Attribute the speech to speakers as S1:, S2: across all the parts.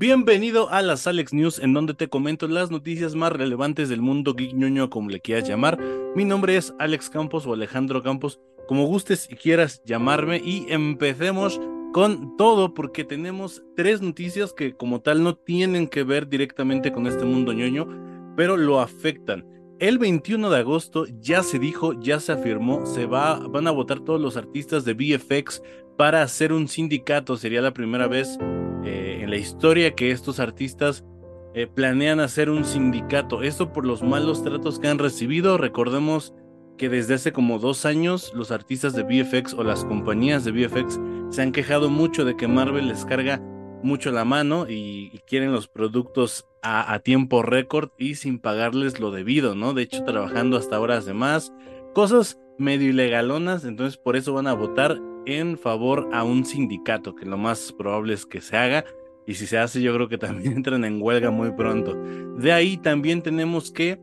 S1: Bienvenido a las Alex News, en donde te comento las noticias más relevantes del mundo ñoño, como le quieras llamar. Mi nombre es Alex Campos o Alejandro Campos, como gustes y quieras llamarme. Y empecemos con todo, porque tenemos tres noticias que, como tal, no tienen que ver directamente con este mundo ñoño, pero lo afectan. El 21 de agosto ya se dijo, ya se afirmó, se va, van a votar todos los artistas de VFX para hacer un sindicato. Sería la primera vez eh, en la historia que estos artistas eh, planean hacer un sindicato. Esto por los malos tratos que han recibido. Recordemos que desde hace como dos años los artistas de VFX o las compañías de VFX se han quejado mucho de que Marvel les carga mucho la mano y, quieren los productos a, a tiempo récord y sin pagarles lo debido, ¿no? De hecho, trabajando hasta horas de más, cosas medio ilegalonas, entonces por eso van a votar en favor a un sindicato, que lo más probable es que se haga. Y si se hace, yo creo que también entran en huelga muy pronto. De ahí también tenemos que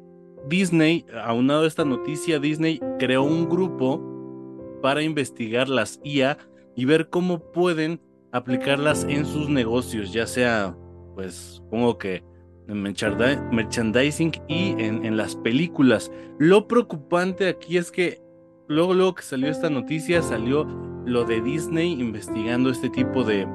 S1: Disney, aunado a esta noticia, Disney creó un grupo para investigar las IA y ver cómo pueden aplicarlas en sus negocios, ya sea, pues, supongo que en merchandising y en, en las películas. Lo preocupante aquí es que luego, luego que salió esta noticia, salió lo de Disney investigando este tipo de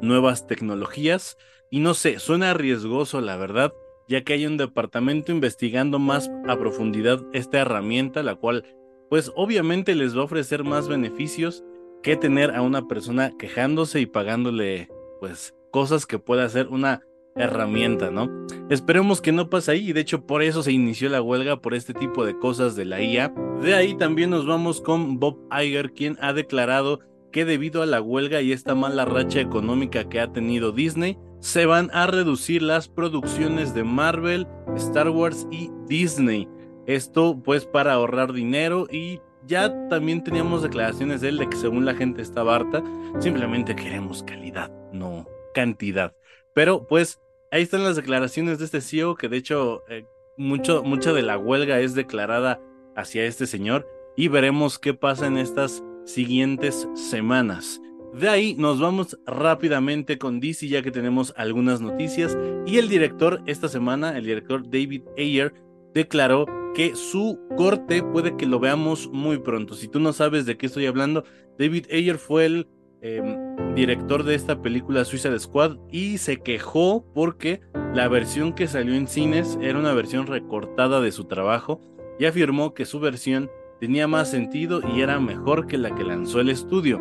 S1: nuevas tecnologías. Y no sé, suena riesgoso, la verdad, ya que hay un departamento investigando más a profundidad esta herramienta, la cual, pues obviamente les va a ofrecer más beneficios que tener a una persona quejándose y pagándole, pues, cosas que puede hacer una herramienta, ¿no? Esperemos que no pase ahí y de hecho por eso se inició la huelga por este tipo de cosas de la IA. De ahí también nos vamos con Bob Iger, quien ha declarado que debido a la huelga y esta mala racha económica que ha tenido Disney, se van a reducir las producciones de Marvel, Star Wars y Disney. Esto pues para ahorrar dinero y ya también teníamos declaraciones de él de que según la gente estaba harta, simplemente queremos calidad, no cantidad. Pero pues ahí están las declaraciones de este CEO, que de hecho eh, mucho, mucha de la huelga es declarada hacia este señor y veremos qué pasa en estas siguientes semanas. De ahí nos vamos rápidamente con DC ya que tenemos algunas noticias y el director esta semana, el director David Ayer, declaró que su corte puede que lo veamos muy pronto. Si tú no sabes de qué estoy hablando, David Ayer fue el Em, director de esta película Suicide Squad y se quejó porque la versión que salió en cines era una versión recortada de su trabajo y afirmó que su versión tenía más sentido y era mejor que la que lanzó el estudio.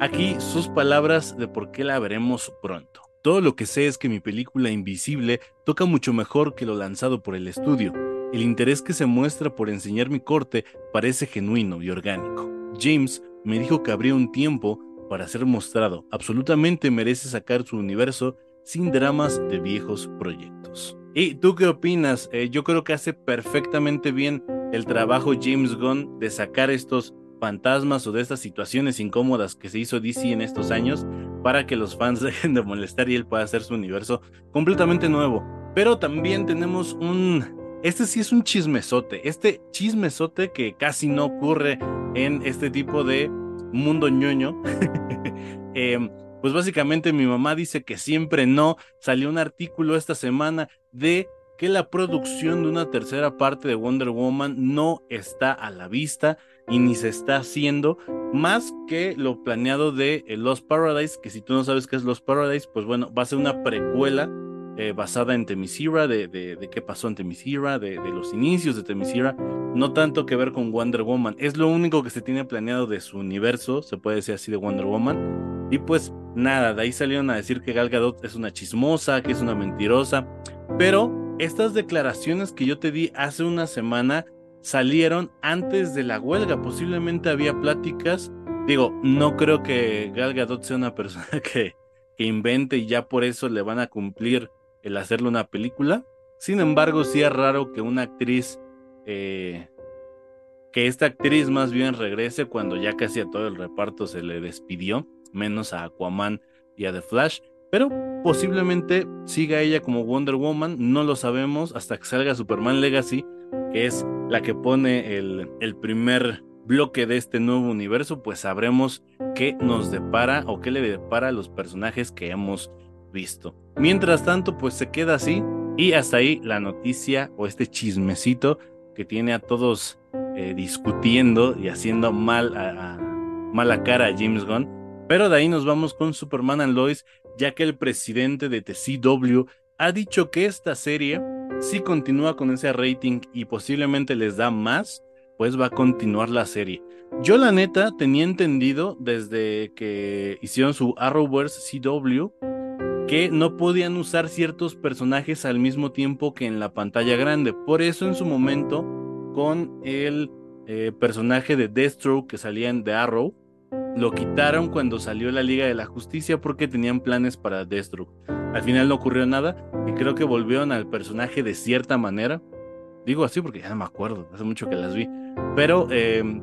S1: Aquí sus palabras de por qué la veremos pronto. Todo lo que sé es que mi película Invisible toca mucho mejor que lo lanzado por el estudio. El interés que se muestra por enseñar mi corte parece genuino y orgánico. James me dijo que habría un tiempo para ser mostrado. Absolutamente merece sacar su universo sin dramas de viejos proyectos. ¿Y tú qué opinas? Eh, yo creo que hace perfectamente bien el trabajo James Gunn de sacar estos fantasmas o de estas situaciones incómodas que se hizo DC en estos años para que los fans dejen de molestar y él pueda hacer su universo completamente nuevo. Pero también tenemos un... Este sí es un chismesote, este chismesote que casi no ocurre en este tipo de mundo ñoño. Em, pues básicamente mi mamá dice que siempre no. Salió un artículo esta semana de que la producción de una tercera parte de Wonder Woman no está a la vista y ni se está haciendo más que lo planeado de eh, Lost Paradise, que si tú no sabes qué es Lost Paradise, pues bueno, va a ser una precuela eh, basada en Temisira, de, de, qué pasó en Temisira, de, de, los inicios de Temisira, no tanto que ver con Wonder Woman. Es lo único que se tiene planeado de su universo, se puede decir así, de Wonder Woman. Y pues nada, de ahí salieron a decir que Gal Gadot es una chismosa, que es una mentirosa. Pero estas declaraciones que yo te di hace una semana salieron antes de la huelga. Posiblemente había pláticas. Digo, no creo que Gal Gadot sea una persona que, que invente y ya por eso le van a cumplir el hacerle una película. Sin embargo, sí es raro que una actriz, eh, que esta actriz más bien regrese cuando ya casi a todo el reparto se le despidió, menos a Aquaman y a The Flash. Pero posiblemente siga ella como Wonder Woman, no lo sabemos hasta que salga Superman Legacy, que es la que pone el, el primer bloque de este nuevo universo, pues sabremos qué nos depara o qué le depara a los personajes que hemos visto. Mientras tanto, pues se queda así y hasta ahí la noticia o este chismecito que tiene a todos eh, discutiendo y haciendo mal a, mala cara a James Gunn. Pero de ahí nos vamos con Superman and Lois, ya que el presidente de TCW ha dicho que esta serie, si continúa con ese rating y posiblemente les da más, pues va a continuar la serie. Yo la neta tenía entendido desde que hicieron su Arrowverse CW que no podían usar ciertos personajes al mismo tiempo que en la pantalla grande. Por eso en su momento con el eh, personaje de Deathstroke que salía en The Arrow, lo quitaron cuando salió la Liga de la Justicia porque tenían planes para Deathstroke. Al final no ocurrió nada y creo que volvieron al personaje de cierta manera. Digo así porque ya no me acuerdo, hace mucho que las vi. Pero em,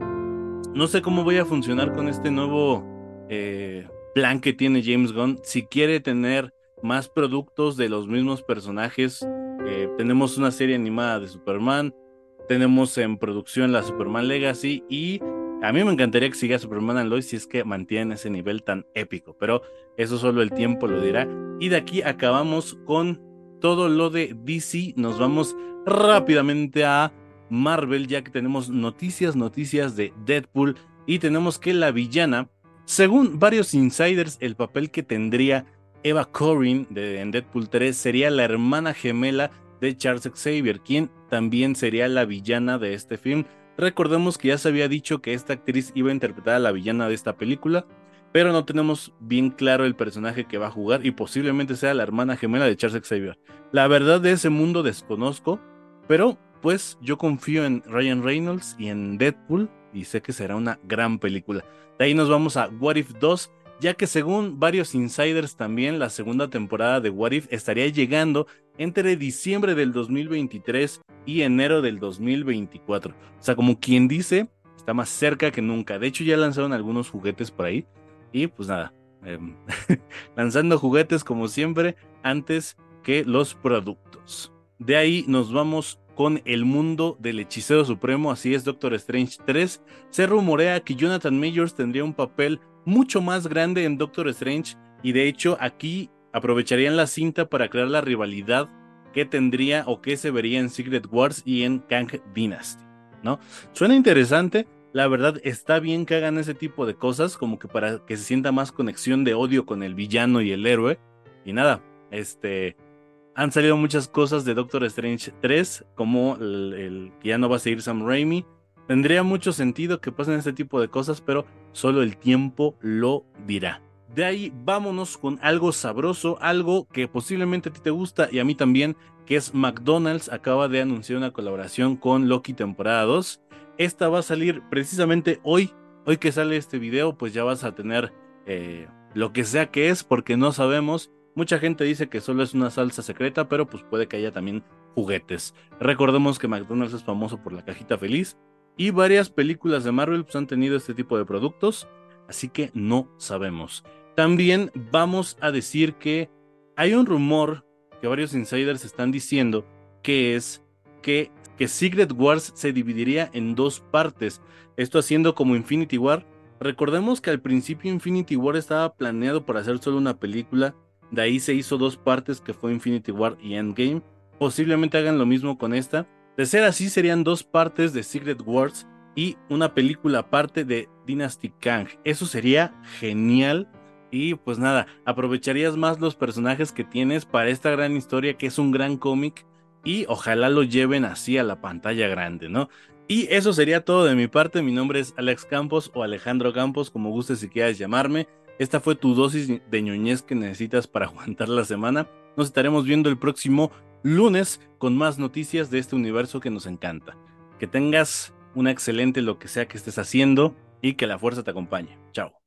S1: no sé cómo voy a funcionar con este nuevo eh, plan que tiene James Gunn. Si quiere tener más productos de los mismos personajes, eh, tenemos una serie animada de Superman, tenemos en producción la Superman Legacy y a mí me encantaría que siga Superman and Lois si es que mantienen ese nivel tan épico, pero eso solo el tiempo lo dirá. Y de aquí acabamos con todo lo de DC. Nos vamos rápidamente a Marvel ya que tenemos noticias, noticias de Deadpool y tenemos que la villana, según varios insiders, el papel que tendría Eva Corrin de, en Deadpool 3 sería la hermana gemela de Charles Xavier, quien también sería la villana de este film. Recordemos que ya se había dicho que esta actriz iba a interpretar a la villana de esta película, pero no tenemos bien claro el personaje que va a jugar y posiblemente sea la hermana gemela de Charles Xavier. La verdad de ese mundo desconozco, pero pues yo confío en Ryan Reynolds y en Deadpool y sé que será una gran película. De ahí nos vamos a What If 2, ya que según varios insiders también la segunda temporada de What If estaría llegando entre diciembre del 2023 y enero del 2024. O sea, como quien dice, está más cerca que nunca. De hecho, ya lanzaron algunos juguetes por ahí. Y pues nada, em, lanzando juguetes como siempre antes que los productos. De ahí nos vamos con el mundo del hechicero supremo, así es Doctor Strange 3. Se rumorea que Jonathan Majors tendría un papel mucho más grande en Doctor Strange y de hecho aquí aprovecharían la cinta para crear la rivalidad que tendría o que se vería en Secret Wars y en Kang Dynasty, ¿no? Suena interesante, la verdad está bien que hagan ese tipo de cosas, como que para que se sienta más conexión de odio con el villano y el héroe. Y nada, este, han salido muchas cosas de Doctor Strange 3, como el, que ya no va a seguir Sam Raimi. Tendría mucho sentido que pasen este tipo de cosas, pero solo el tiempo lo dirá. De ahí vámonos con algo sabroso, algo que posiblemente a ti te gusta y a mí también, que es McDonald's acaba de anunciar una colaboración con Loki temporada 2. Esta va a salir precisamente hoy, hoy que sale este video, pues ya vas a tener eh, lo que sea que es, porque no sabemos. Mucha gente dice que solo es una salsa secreta, pero pues puede que haya también juguetes. Recordemos que McDonald's es famoso por la cajita feliz y varias películas de Marvel pues, han tenido este tipo de productos, así que no sabemos. También vamos a decir que hay un rumor que varios insiders están diciendo que es que, que Secret Wars se dividiría en dos partes, esto haciendo como Infinity War. Recordemos que al principio Infinity War estaba planeado para hacer solo una película, de ahí se hizo dos partes que fue Infinity War y Endgame. Posiblemente hagan lo mismo con esta. De ser así serían dos partes de Secret Wars y una película aparte de Dynasty Kang. Eso sería genial y pues nada, aprovecharías más los personajes que tienes para esta gran historia que es un gran cómic y ojalá lo lleven así a la pantalla grande, ¿no? Y eso sería todo de mi parte. Mi nombre es Alex Campos o Alejandro Campos, como gustes si quieras llamarme. Esta fue tu dosis de ñoñez que necesitas para aguantar la semana. Nos estaremos viendo el próximo lunes con más noticias de este universo que nos encanta. Que tengas una excelente lo que sea que estés haciendo y que la fuerza te acompañe. Chao.